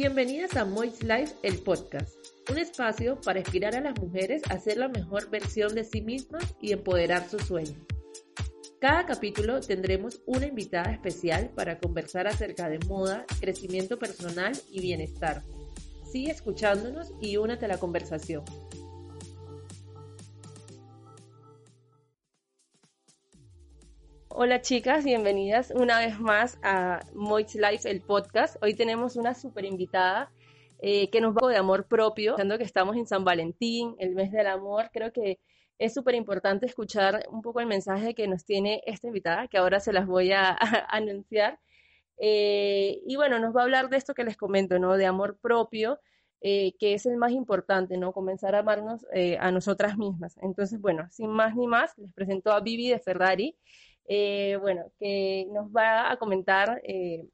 Bienvenidas a Moist Life, el podcast, un espacio para inspirar a las mujeres a ser la mejor versión de sí mismas y empoderar sus sueños. Cada capítulo tendremos una invitada especial para conversar acerca de moda, crecimiento personal y bienestar. Sigue escuchándonos y únete a la conversación. Hola chicas, bienvenidas una vez más a Moich Life, el podcast. Hoy tenemos una super invitada eh, que nos va de amor propio, pensando que estamos en San Valentín, el mes del amor. Creo que es súper importante escuchar un poco el mensaje que nos tiene esta invitada, que ahora se las voy a, anunciar. Eh, y bueno, nos va a hablar de esto que les comento, ¿no? De amor propio, eh, que es el más importante, ¿no? Comenzar a amarnos a nosotras mismas. Entonces, bueno, sin más ni más, les presento a Vivi de Ferrari. Eh, bueno, que nos va a comentar eh,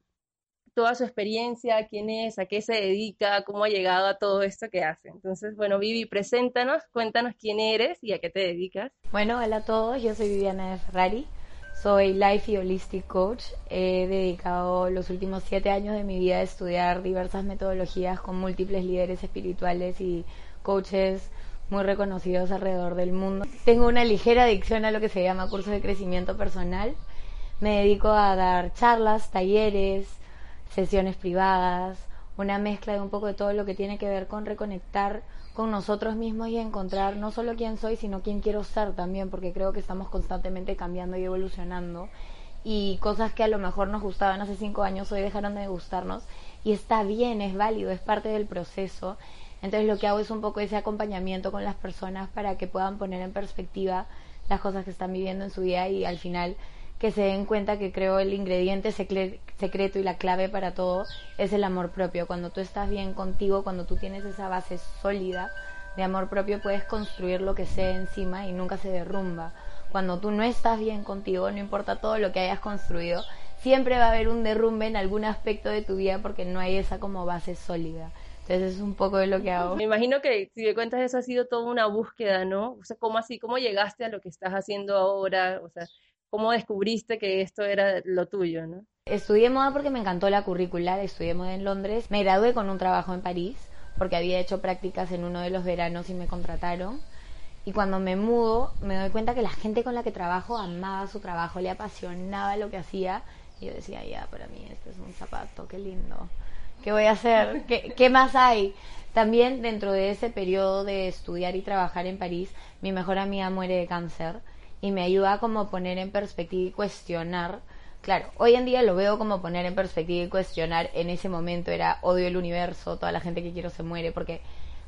toda su experiencia, quién es, a qué se dedica, cómo ha llegado a todo esto que hace. Entonces, bueno, Vivi, preséntanos, cuéntanos quién eres y a qué te dedicas. Bueno, hola a todos, yo soy Viviana Ferrari, soy Life y Holistic Coach. He dedicado los últimos siete años de mi vida a estudiar diversas metodologías con múltiples líderes espirituales y coaches muy reconocidos alrededor del mundo. Tengo una ligera adicción a lo que se llama cursos de crecimiento personal. Me dedico a dar charlas, talleres, sesiones privadas, una mezcla de un poco de todo lo que tiene que ver con reconectar con nosotros mismos y encontrar no solo quién soy, sino quién quiero ser también, porque creo que estamos constantemente cambiando y evolucionando. Y cosas que a lo mejor nos gustaban hace cinco años hoy dejaron de gustarnos. Y está bien, es válido, es parte del proceso. Entonces lo que hago es un poco ese acompañamiento con las personas para que puedan poner en perspectiva las cosas que están viviendo en su vida y al final que se den cuenta que creo el ingrediente secreto y la clave para todo es el amor propio. Cuando tú estás bien contigo, cuando tú tienes esa base sólida de amor propio, puedes construir lo que sea encima y nunca se derrumba. Cuando tú no estás bien contigo, no importa todo lo que hayas construido, siempre va a haber un derrumbe en algún aspecto de tu vida porque no hay esa como base sólida. Entonces es un poco de lo que hago. Me imagino que si me cuentas eso ha sido toda una búsqueda, ¿no? O sea, ¿cómo así? ¿Cómo llegaste a lo que estás haciendo ahora? O sea, ¿cómo descubriste que esto era lo tuyo, ¿no? Estudié moda porque me encantó la currícula, estudié moda en Londres. Me gradué con un trabajo en París porque había hecho prácticas en uno de los veranos y me contrataron. Y cuando me mudo, me doy cuenta que la gente con la que trabajo amaba su trabajo, le apasionaba lo que hacía. Y yo decía, ya, para mí este es un zapato, qué lindo. ¿Qué voy a hacer? ¿Qué, más hay? También dentro de ese periodo de estudiar y trabajar en París, mi mejor amiga muere de cáncer y me ayuda a como poner en perspectiva y cuestionar. Claro, hoy en día lo veo como poner en perspectiva y cuestionar. En ese momento era odio el universo, toda la gente que quiero se muere porque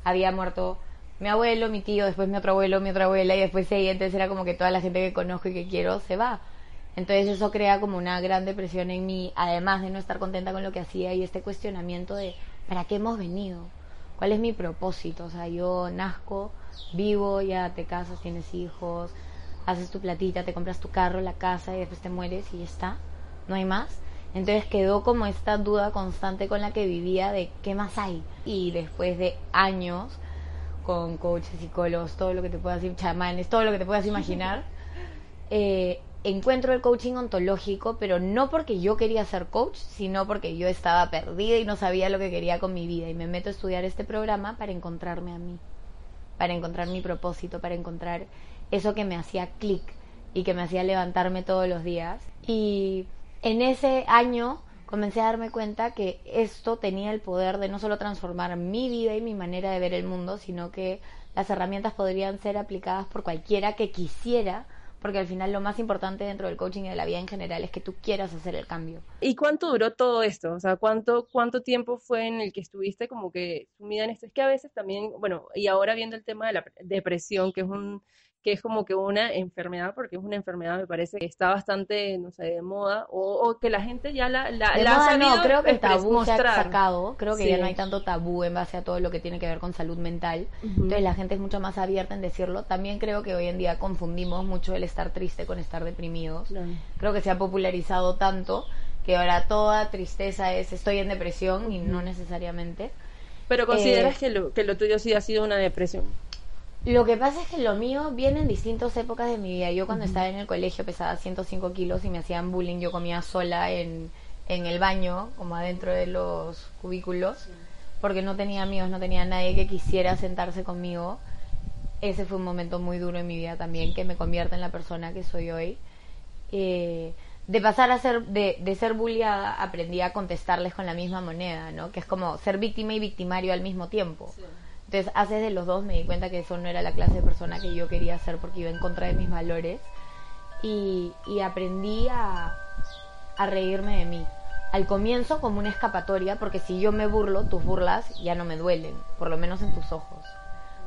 había muerto mi abuelo, mi tío, después mi otro abuelo, mi otra abuela y después ella. Entonces era como que toda la gente que conozco y que quiero se va. Entonces eso crea como una gran depresión en mí, además de no estar contenta con lo que hacía y este cuestionamiento de ¿para qué hemos venido? ¿Cuál es mi propósito? O sea, yo nazco, vivo, ya te casas, tienes hijos, haces tu platita, te compras tu carro, la casa y después te mueres y ya está, no hay más. Entonces quedó como esta duda constante con la que vivía de qué más hay. Y después de años con coaches, psicólogos, todo lo que te puedas chamanes, todo lo que te puedas imaginar, eh, encuentro el coaching ontológico, pero no porque yo quería ser coach, sino porque yo estaba perdida y no sabía lo que quería con mi vida. Y me meto a estudiar este programa para encontrarme a mí, para encontrar mi propósito, para encontrar eso que me hacía clic y que me hacía levantarme todos los días. Y en ese año comencé a darme cuenta que esto tenía el poder de no solo transformar mi vida y mi manera de ver el mundo, sino que las herramientas podrían ser aplicadas por cualquiera que quisiera porque al final lo más importante dentro del coaching y de la vida en general es que tú quieras hacer el cambio. ¿Y cuánto duró todo esto? O sea, ¿cuánto, cuánto tiempo fue en el que estuviste como que sumida en esto? Es que a veces también, bueno, y ahora viendo el tema de la depresión, que es un que es como que una enfermedad, porque es una enfermedad, me parece que está bastante, no sé, de moda, o, que la gente ya la, la, ha no, creo que el tabú se ha sacado, creo que ya no hay tanto tabú en base a todo lo que tiene que ver con salud mental, entonces la gente es mucho más abierta en decirlo, también creo que hoy en día confundimos mucho el estar triste con estar deprimidos, creo que se ha popularizado tanto que ahora toda tristeza es estoy en depresión y no necesariamente. Pero consideras eh, que, lo, que lo tuyo sí ha sido una depresión. Lo que pasa es que lo mío viene en distintas épocas de mi vida. Yo cuando estaba en el colegio pesaba 105 kilos y me hacían bullying. Yo comía sola en, en el baño, como adentro de los cubículos. porque no tenía amigos, no tenía nadie que quisiera sentarse conmigo. Ese fue un momento muy duro en mi vida también, que me convierte en la persona que soy hoy. Eh, de pasar a ser, de, de ser bulliada, aprendí a contestarles con la misma moneda, ¿no? Que es como ser víctima y victimario al mismo tiempo. Entonces, hace de los dos me di cuenta que eso no era la clase de persona que yo quería ser porque iba en contra de mis valores. Y, y aprendí a, reírme de mí. Al comienzo como una escapatoria, porque si yo me burlo, tus burlas ya no me duelen, por lo menos en tus ojos.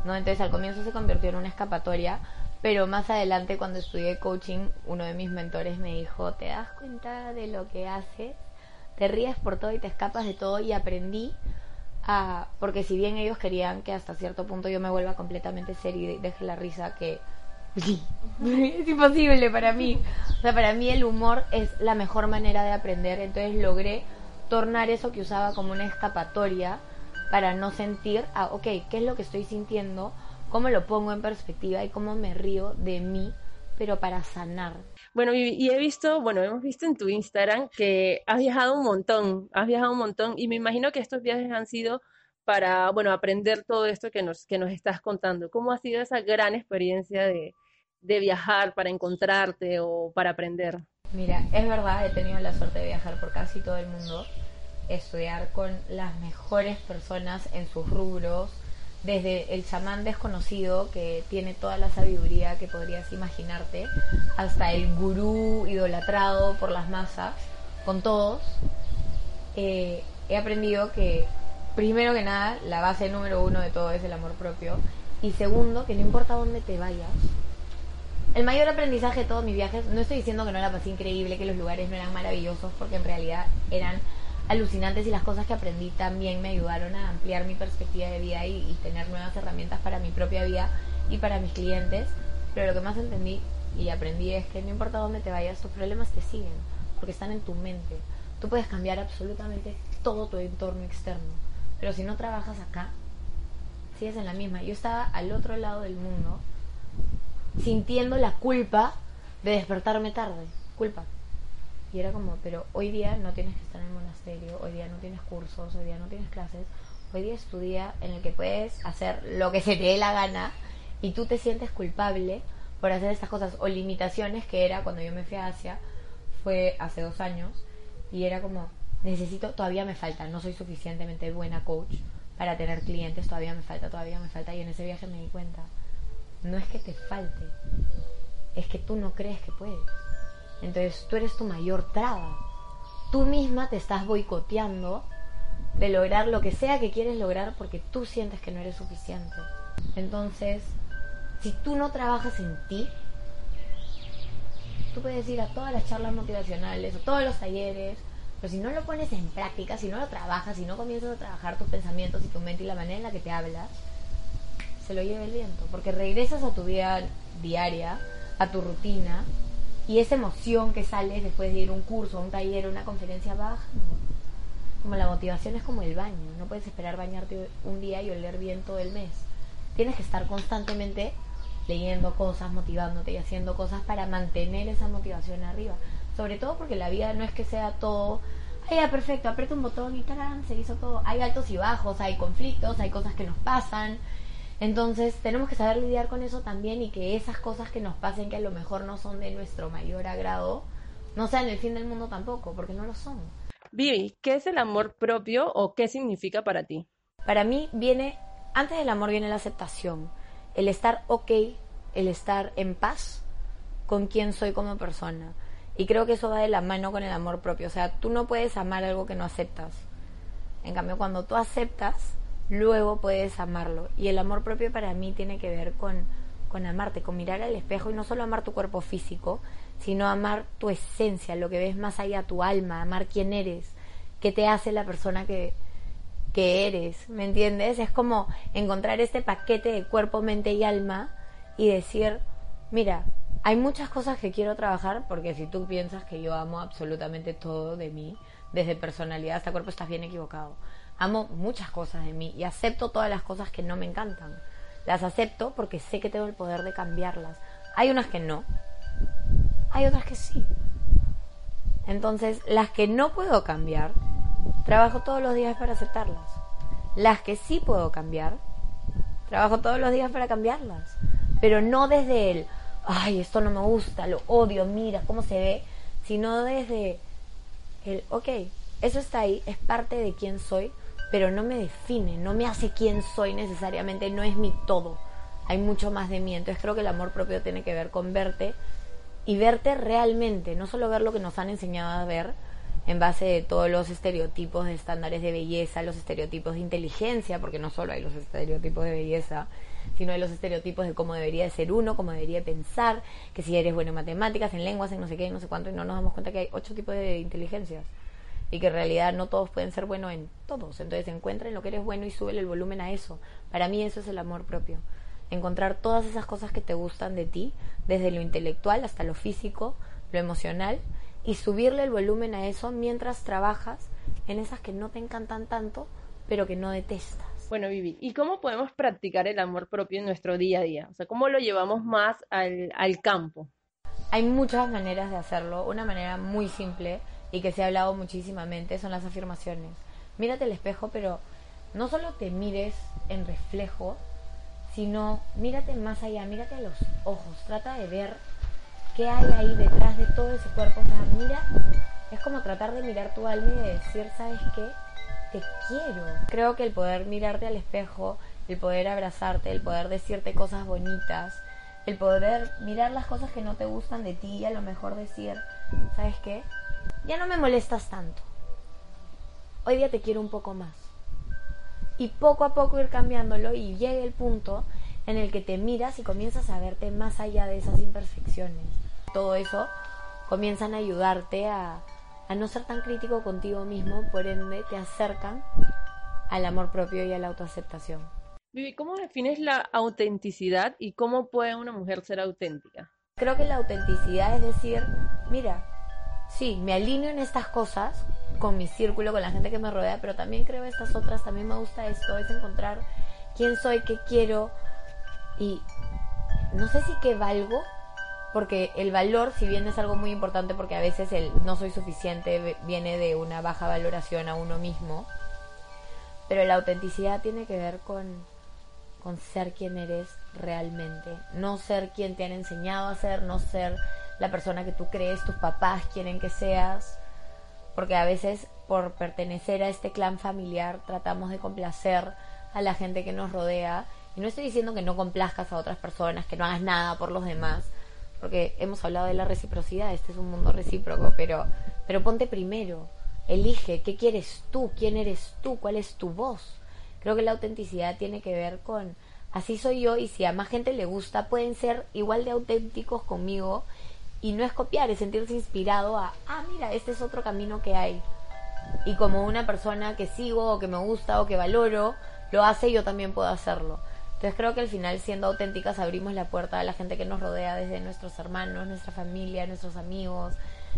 ¿no? Entonces al comienzo se convirtió en una escapatoria, pero más adelante cuando estudié coaching, uno de mis mentores me dijo, ¿te das cuenta de lo que haces? Te ríes por todo y te escapas de todo y aprendí a, porque si bien ellos querían que hasta cierto punto yo me vuelva completamente seria y deje la risa que es imposible para mí. O sea, para mí el humor es la mejor manera de aprender. Entonces logré tornar eso que usaba como una escapatoria para no sentir, ah, ok, ¿qué es lo que estoy sintiendo? ¿Cómo lo pongo en perspectiva y cómo me río de mí, pero para sanar? Bueno, y he visto, bueno, hemos visto en tu Instagram que has viajado un montón, has viajado un montón y me imagino que estos viajes han sido para, bueno, aprender todo esto que nos, que nos estás contando. ¿Cómo ha sido esa gran experiencia de, de viajar para encontrarte o para aprender? Mira, es verdad, he tenido la suerte de viajar por casi todo el mundo, estudiar con las mejores personas en sus rubros, desde el chamán desconocido que tiene toda la sabiduría que podrías imaginarte, hasta el gurú idolatrado por las masas, con todos, eh, he aprendido que, primero que nada, la base número uno de todo es el amor propio, y segundo, que no importa dónde te vayas, el mayor aprendizaje de todos mis viajes, no estoy diciendo que no la pasé increíble, que los lugares no eran maravillosos, porque en realidad eran alucinantes y las cosas que aprendí también me ayudaron a ampliar mi perspectiva de vida y, tener nuevas herramientas para mi propia vida y para mis clientes. Pero lo que más entendí y aprendí es que no importa dónde te vayas, tus problemas te siguen, porque están en tu mente. Tú puedes cambiar absolutamente todo tu entorno externo, pero si no trabajas acá, sigues en la misma. Yo estaba al otro lado del mundo sintiendo la culpa de despertarme tarde. Culpa. Y era como, pero hoy día no tienes que estar en el monasterio, hoy día no tienes cursos, hoy día no tienes clases, hoy día es tu día en el que puedes hacer lo que se te dé la gana y tú te sientes culpable por hacer estas cosas o limitaciones que era cuando yo me fui a Asia, fue hace dos años y era como, necesito, todavía me falta, no soy suficientemente buena coach para tener clientes, todavía me falta, todavía me falta y en ese viaje me di cuenta no es que te falte, es que tú no crees que puedes. Entonces tú eres tu mayor traba. Tú misma te estás boicoteando de lograr lo que sea que quieres lograr porque tú sientes que no eres suficiente. Entonces, si tú no trabajas en ti, tú puedes ir a todas las charlas motivacionales, a todos los talleres, pero si no lo pones en práctica, si no lo trabajas, si no comienzas a trabajar tus pensamientos y tu mente y la manera en la que te hablas, se lo lleva el viento, porque regresas a tu vida diaria, a tu rutina, y esa emoción que sales después de ir a un curso, a un taller, una conferencia baja, como la motivación es como el baño, no puedes esperar bañarte un día y oler bien todo el mes. Tienes que estar constantemente leyendo cosas, motivándote y haciendo cosas para mantener esa motivación arriba. Sobre todo porque la vida no es que sea todo, ay, ya perfecto, aprieta un botón y tarán, se hizo todo. Hay altos y bajos, hay conflictos, hay cosas que nos pasan, entonces tenemos que saber lidiar con eso también y que esas cosas que nos pasen que a lo mejor no son de nuestro mayor agrado, no sean el fin del mundo tampoco, porque no lo son. Vivi, ¿qué es el amor propio o qué significa para ti? Para mí viene, antes del amor viene la aceptación, el estar ok, el estar en paz con quien soy como persona. Y creo que eso va de la mano con el amor propio. O sea, tú no puedes amar algo que no aceptas. En cambio, cuando tú aceptas, luego puedes amarlo. Y el amor propio para mí tiene que ver con, con amarte, con mirar al espejo y no solo amar tu cuerpo físico, sino amar tu esencia, lo que ves más allá, tu alma, amar quién eres, qué te hace la persona que, que eres, ¿me entiendes? Es como encontrar este paquete de cuerpo, mente y alma y decir, mira, hay muchas cosas que quiero trabajar porque si tú piensas que yo amo absolutamente todo de mí, desde personalidad hasta cuerpo, estás bien equivocado amo muchas cosas de mí y acepto todas las cosas que no me encantan. Las acepto porque sé que tengo el poder de cambiarlas. Hay unas que no, hay otras que sí. Entonces, las que no puedo cambiar, trabajo todos los días para aceptarlas. Las que sí puedo cambiar, trabajo todos los días para cambiarlas. Pero no desde el, ay, esto no me gusta, lo odio, mira cómo se ve, sino desde el, ok, eso está ahí, es parte de quién soy, pero no me define, no me hace quién soy necesariamente, no es mi todo. Hay mucho más de mí. Entonces creo que el amor propio tiene que ver con verte y verte realmente, no solo ver lo que nos han enseñado a ver en base de todos los estereotipos de estándares de belleza, los estereotipos de inteligencia, porque no solo hay los estereotipos de belleza, sino hay los estereotipos de cómo debería de ser uno, cómo debería pensar, que si eres bueno en matemáticas, en lenguas, en no sé qué, no sé cuánto, y no nos damos cuenta que hay ocho tipos de inteligencias y que en realidad no todos pueden ser buenos en todos. Entonces encuentra en lo que eres bueno y sube el volumen a eso. Para mí eso es el amor propio encontrar todas esas cosas que te gustan de ti, desde lo intelectual hasta lo físico, lo emocional, y subirle el volumen a eso mientras trabajas en esas que no te encantan tanto, pero que no detestas. Bueno, Vivi, ¿y cómo podemos practicar el amor propio en nuestro día a día? O sea, ¿cómo lo llevamos más al, al campo? Hay muchas maneras de hacerlo. Una manera muy simple y que se ha hablado muchísimamente son las afirmaciones. Mírate el espejo, pero no solo te mires en reflejo, sino mírate más allá, mírate a los ojos, trata de ver qué hay ahí detrás de todo ese cuerpo. O sea, mira, es como tratar de mirar tu alma y de decir, ¿sabes qué? Te quiero. Creo que el poder mirarte al espejo, el poder abrazarte, el poder decirte cosas bonitas, el poder mirar las cosas que no te gustan de ti y a lo mejor decir, ¿sabes qué? Ya no me molestas tanto. Hoy día te quiero un poco más y poco a poco ir cambiándolo y llegue el punto en el que te miras y comienzas a verte más allá de esas imperfecciones. Todo eso comienzan a ayudarte a, a no ser tan crítico contigo mismo, por ende te acercan al amor propio y a la autoaceptación. Vivi, ¿cómo defines la autenticidad y cómo puede una mujer ser auténtica? Creo que la autenticidad es decir, mira, sí, me alineo en estas cosas, con mi círculo, con la gente que me rodea, pero también creo estas otras, también me gusta esto, es encontrar quién soy, qué quiero y no sé si qué valgo, porque el valor, si bien es algo muy importante, porque a veces el no soy suficiente viene de una baja valoración a uno mismo, pero la autenticidad tiene que ver con, con ser quien eres realmente, no ser quien te han enseñado a ser, no ser la persona que tú crees, tus papás quieren que seas, porque a veces por pertenecer a este clan familiar tratamos de complacer a la gente que nos rodea. Y no estoy diciendo que no complazcas a otras personas, que no hagas nada por los demás, porque hemos hablado de la reciprocidad, este es un mundo recíproco, pero, pero ponte primero, elige qué quieres tú, quién eres tú, cuál es tu voz. Creo que la autenticidad tiene que ver con así soy yo y si a más gente le gusta pueden ser igual de auténticos conmigo y no es copiar, es sentirse inspirado a, ah, mira, este es otro camino que hay. Y como una persona que sigo o que me gusta o que valoro, lo hace, yo también puedo hacerlo. Entonces creo que al final, siendo auténticas, abrimos la puerta a la gente que nos rodea, desde nuestros hermanos, nuestra familia, nuestros amigos,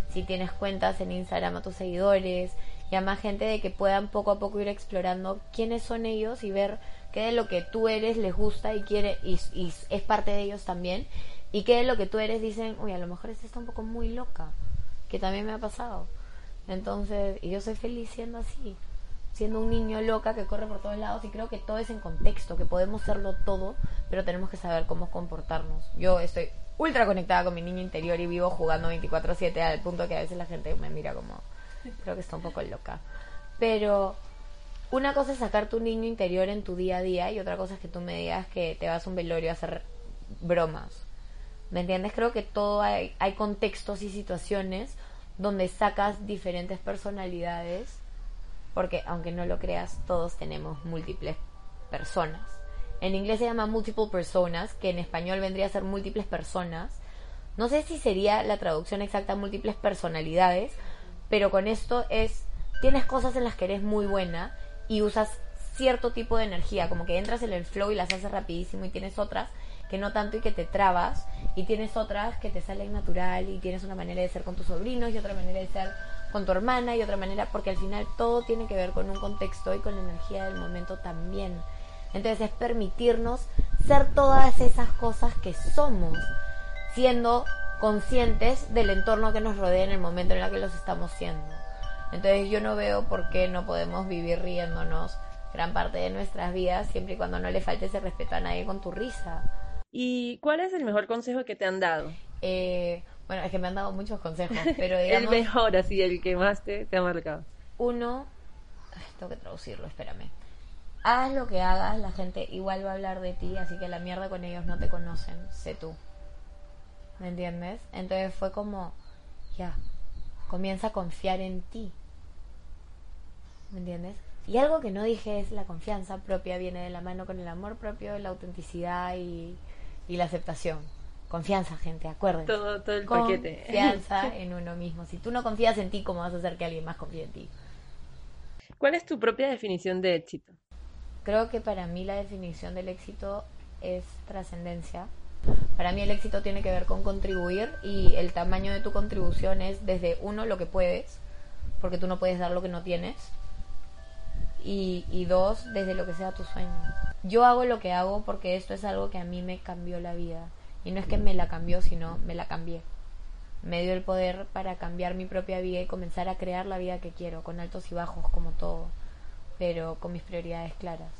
si tienes cuentas en Instagram a tus seguidores, y a más gente de que puedan poco a poco ir explorando quiénes son ellos y ver qué de lo que tú eres les gusta y quiere y, y es parte de ellos también y que lo que tú eres dicen, uy, a lo mejor esta está un poco muy loca, que también me ha pasado. Entonces, y yo soy feliz siendo así, siendo un niño loca que corre por todos lados y creo que todo es en contexto, que podemos serlo todo, pero tenemos que saber cómo comportarnos. Yo estoy ultra conectada con mi niño interior y vivo jugando 24/7 al punto que a veces la gente me mira como, creo que está un poco loca. Pero una cosa es sacar tu niño interior en tu día a día y otra cosa es que tú me digas que te vas a un velorio a hacer bromas ¿Me entiendes? Creo que todo hay, contextos y situaciones donde sacas diferentes personalidades, porque aunque no lo creas, todos tenemos múltiples personas. En inglés se llama multiple personas, que en español vendría a ser múltiples personas. No sé si sería la traducción exacta múltiples personalidades, pero con esto es, tienes cosas en las que eres muy buena y usas cierto tipo de energía, como que entras en el flow y las haces rapidísimo y tienes otras que no tanto y que te trabas y tienes otras que te salen natural y tienes una manera de ser con tus sobrinos y otra manera de ser con tu hermana y otra manera porque al final todo tiene que ver con un contexto y con la energía del momento también. Entonces es permitirnos ser todas esas cosas que somos, siendo conscientes del entorno que nos rodea en el momento en el que los estamos siendo. Entonces yo no veo por qué no podemos vivir riéndonos gran parte de nuestras vidas, siempre y cuando no le falte ese respeto a nadie con tu risa. ¿Y cuál es el mejor consejo que te han dado? Eh, bueno, es que me han dado muchos consejos, pero el digamos... mejor, así, el que más te, te ha marcado. Uno, ay, tengo que traducirlo, espérame. Haz lo que hagas, la gente igual va a hablar de ti, así que la mierda con ellos no te conocen, sé tú. ¿Me entiendes? Entonces fue como, ya, comienza a confiar en ti. ¿Me entiendes? Y algo que no dije es la confianza propia, viene de la mano con el amor propio, la autenticidad y, y la aceptación. Confianza, gente, acuérdense. Todo, todo el paquete. Confianza en uno mismo. Si tú no confías en ti, ¿cómo vas a hacer que alguien más confíe en ti? ¿Cuál es tu propia definición de éxito? Creo que para mí la definición del éxito es trascendencia. Para mí el éxito tiene que ver con contribuir y el tamaño de tu contribución es desde uno lo que puedes, porque tú no puedes dar lo que no tienes, y, y dos, desde lo que sea tu sueño. Yo hago lo que hago porque esto es algo que a mí me cambió la vida. Y no es que me la cambió, sino me la cambié. Me dio el poder para cambiar mi propia vida y comenzar a crear la vida que quiero, con altos y bajos como todo, pero con mis prioridades claras.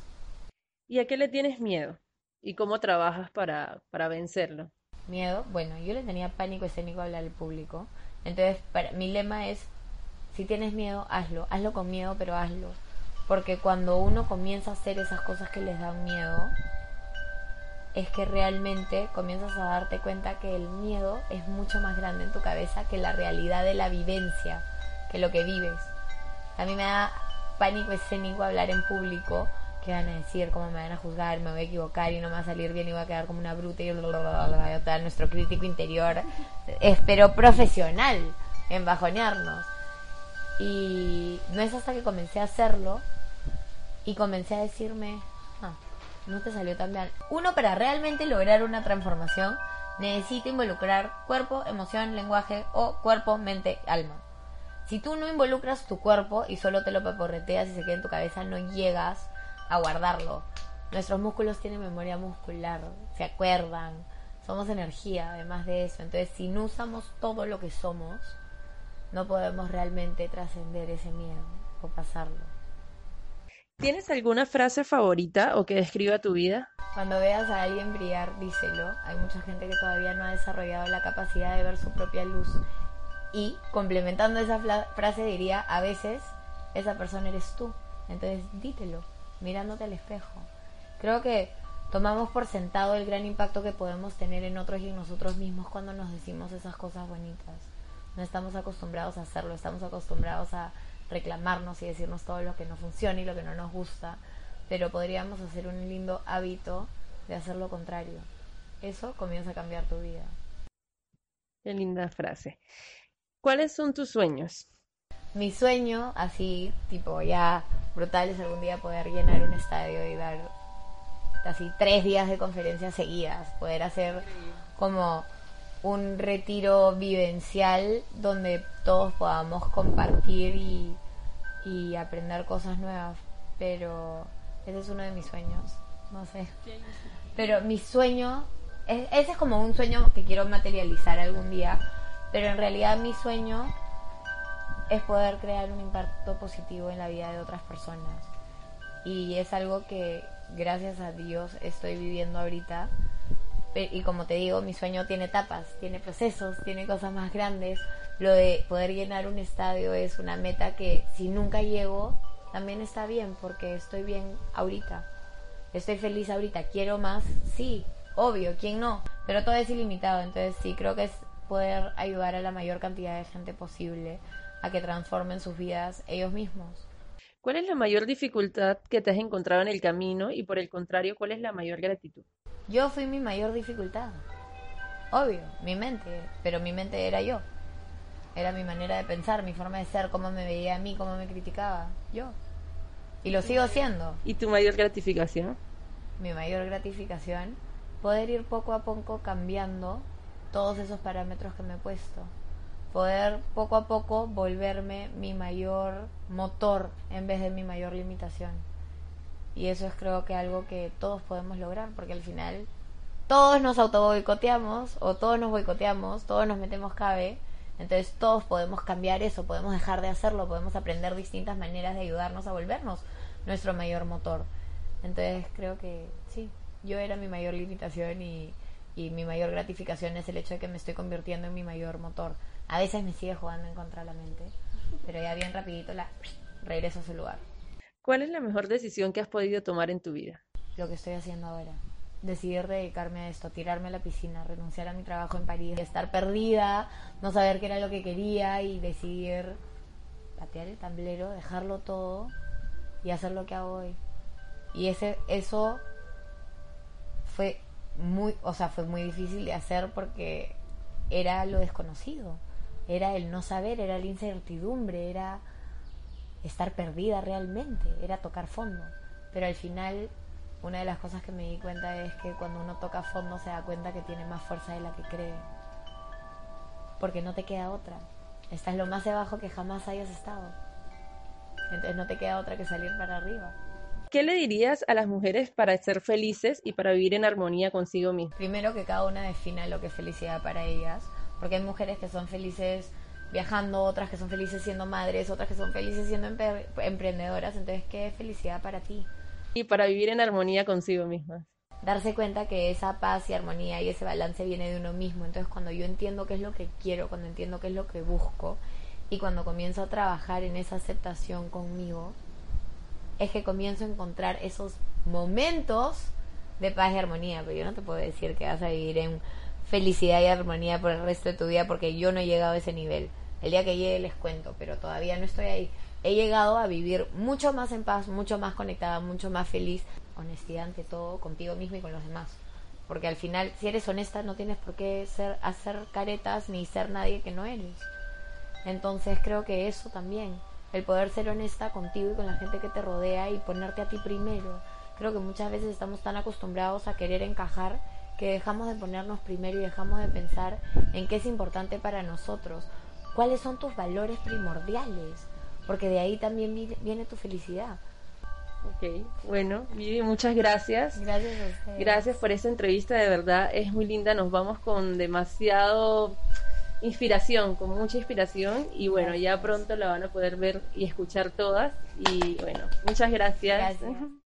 ¿Y a qué le tienes miedo? ¿Y cómo trabajas para, para vencerlo? Miedo, bueno, yo le tenía pánico escénico a hablar al público. Entonces, para, mi lema es, si tienes miedo, hazlo. Hazlo con miedo, pero hazlo. Porque cuando uno comienza a hacer esas cosas que les dan miedo, es que realmente comienzas a darte cuenta que el miedo es mucho más grande en tu cabeza que la realidad de la vivencia, que lo que vives. A mí me da pánico escénico hablar en público, qué van a decir, cómo me van a juzgar, me voy a equivocar y no me va a salir bien y voy a quedar como una bruta y bla, nuestro crítico interior es pero profesional en bajonearnos. Y no es hasta que comencé a hacerlo y comencé a decirme, ah, no te salió tan bien. Uno, para realmente lograr una transformación, necesita involucrar cuerpo, emoción, lenguaje o cuerpo, mente, alma. Si tú no involucras tu cuerpo y solo te lo paporreteas y se queda en tu cabeza, no llegas a guardarlo. Nuestros músculos tienen memoria muscular, se acuerdan, somos energía, además de eso. Entonces, si no usamos todo lo que somos, no podemos realmente trascender ese miedo o pasarlo. ¿Tienes alguna frase favorita o que describa tu vida? Cuando veas a alguien brillar, díselo. Hay mucha gente que todavía no ha desarrollado la capacidad de ver su propia luz. Y complementando esa frase diría, a veces esa persona eres tú. Entonces dítelo, mirándote al espejo. Creo que tomamos por sentado el gran impacto que podemos tener en otros y en nosotros mismos cuando nos decimos esas cosas bonitas. No estamos acostumbrados a hacerlo, estamos acostumbrados a reclamarnos y decirnos todo lo que no funciona y lo que no nos gusta, pero podríamos hacer un lindo hábito de hacer lo contrario. Eso comienza a cambiar tu vida. Qué linda frase. ¿Cuáles son tus sueños? Mi sueño, así, tipo ya brutal, es algún día poder llenar un estadio y dar así tres días de conferencias seguidas, poder hacer como un retiro vivencial donde todos podamos compartir y, y aprender cosas nuevas. Pero ese es uno de mis sueños, no sé. Pero mi sueño, es, ese es como un sueño que quiero materializar algún día, pero en realidad mi sueño es poder crear un impacto positivo en la vida de otras personas. Y es algo que gracias a Dios estoy viviendo ahorita y como te digo, mi sueño tiene etapas, tiene procesos, tiene cosas más grandes. Lo de poder llenar un estadio es una meta que si nunca llego, también está bien, porque estoy bien ahorita. Estoy feliz ahorita. ¿Quiero más? Sí, obvio, ¿quién no? Pero todo es ilimitado, entonces sí, creo que es poder ayudar a la mayor cantidad de gente posible a que transformen sus vidas ellos mismos. ¿Cuál es la mayor dificultad que te has encontrado en el camino y por el contrario, cuál es la mayor gratitud? Yo fui mi mayor dificultad. Obvio, mi mente, pero mi mente era yo. Era mi manera de pensar, mi forma de ser, cómo me veía a mí, cómo me criticaba. Yo. Y lo sigo siendo. ¿Y tu mayor gratificación? Mi mayor gratificación, poder ir poco a poco cambiando todos esos parámetros que me he puesto. Poder poco a poco volverme mi mayor motor en vez de mi mayor limitación. Y eso es creo que algo que todos podemos lograr, porque al final todos nos auto boicoteamos o todos nos boicoteamos, todos nos metemos cabe. Entonces todos podemos cambiar eso, podemos dejar de hacerlo, podemos aprender distintas maneras de ayudarnos a volvernos nuestro mayor motor. Entonces creo que sí, yo era mi mayor limitación y, y mi mayor gratificación es el hecho de que me estoy convirtiendo en mi mayor motor. A veces me sigue jugando en contra de la mente, pero ya bien rapidito la regreso a su lugar. ¿Cuál es la mejor decisión que has podido tomar en tu vida? Lo que estoy haciendo ahora. Decidir dedicarme a esto, tirarme a la piscina, renunciar a mi trabajo en París, estar perdida, no saber qué era lo que quería y decidir patear el tablero, dejarlo todo y hacer lo que hago hoy. Y ese, eso fue muy, o sea, fue muy difícil de hacer porque era lo desconocido, era el no saber, era la incertidumbre, era estar perdida realmente, era tocar fondo. Pero al final, una de las cosas que me di cuenta es que cuando uno toca fondo se da cuenta que tiene más fuerza de la que cree. Porque no te queda otra. Estás lo más abajo que jamás hayas estado. Entonces no te queda otra que salir para arriba. ¿Qué le dirías a las mujeres para ser felices y para vivir en armonía consigo mismas? Primero que cada una defina lo que es felicidad para ellas, porque hay mujeres que son felices viajando, otras que son felices siendo madres, otras que son felices siendo emprendedoras, entonces ¿qué es felicidad para ti? Y para vivir en armonía consigo mismas. Darse cuenta que esa paz y armonía y ese balance viene de uno mismo, entonces cuando yo entiendo qué es lo que quiero, cuando entiendo qué es lo que busco y cuando comienzo a trabajar en esa aceptación conmigo, es que comienzo a encontrar esos momentos de paz y armonía, pero yo no te puedo decir que vas a vivir en felicidad y armonía por el resto de tu vida porque yo no he llegado a ese nivel. El día que llegue les cuento, pero todavía no estoy ahí. He llegado a vivir mucho más en paz, mucho más conectada, mucho más feliz. Honestidad ante todo, contigo mismo y con los demás. Porque al final, si eres honesta, no tienes por qué ser, hacer caretas ni ser nadie que no eres. Entonces creo que eso también el poder ser honesta contigo y con la gente que te rodea y ponerte a ti primero. Creo que muchas veces estamos tan acostumbrados a querer encajar que dejamos de ponernos primero y dejamos de pensar en qué es importante para nosotros, cuáles son tus valores primordiales, porque de ahí también viene tu felicidad. Ok, bueno, Vivi, muchas gracias. Gracias a Gracias por esta entrevista, de verdad es muy linda, nos vamos con demasiado inspiración, con mucha inspiración y bueno, ya pronto la van a poder ver y escuchar todas y bueno, muchas gracias. gracias.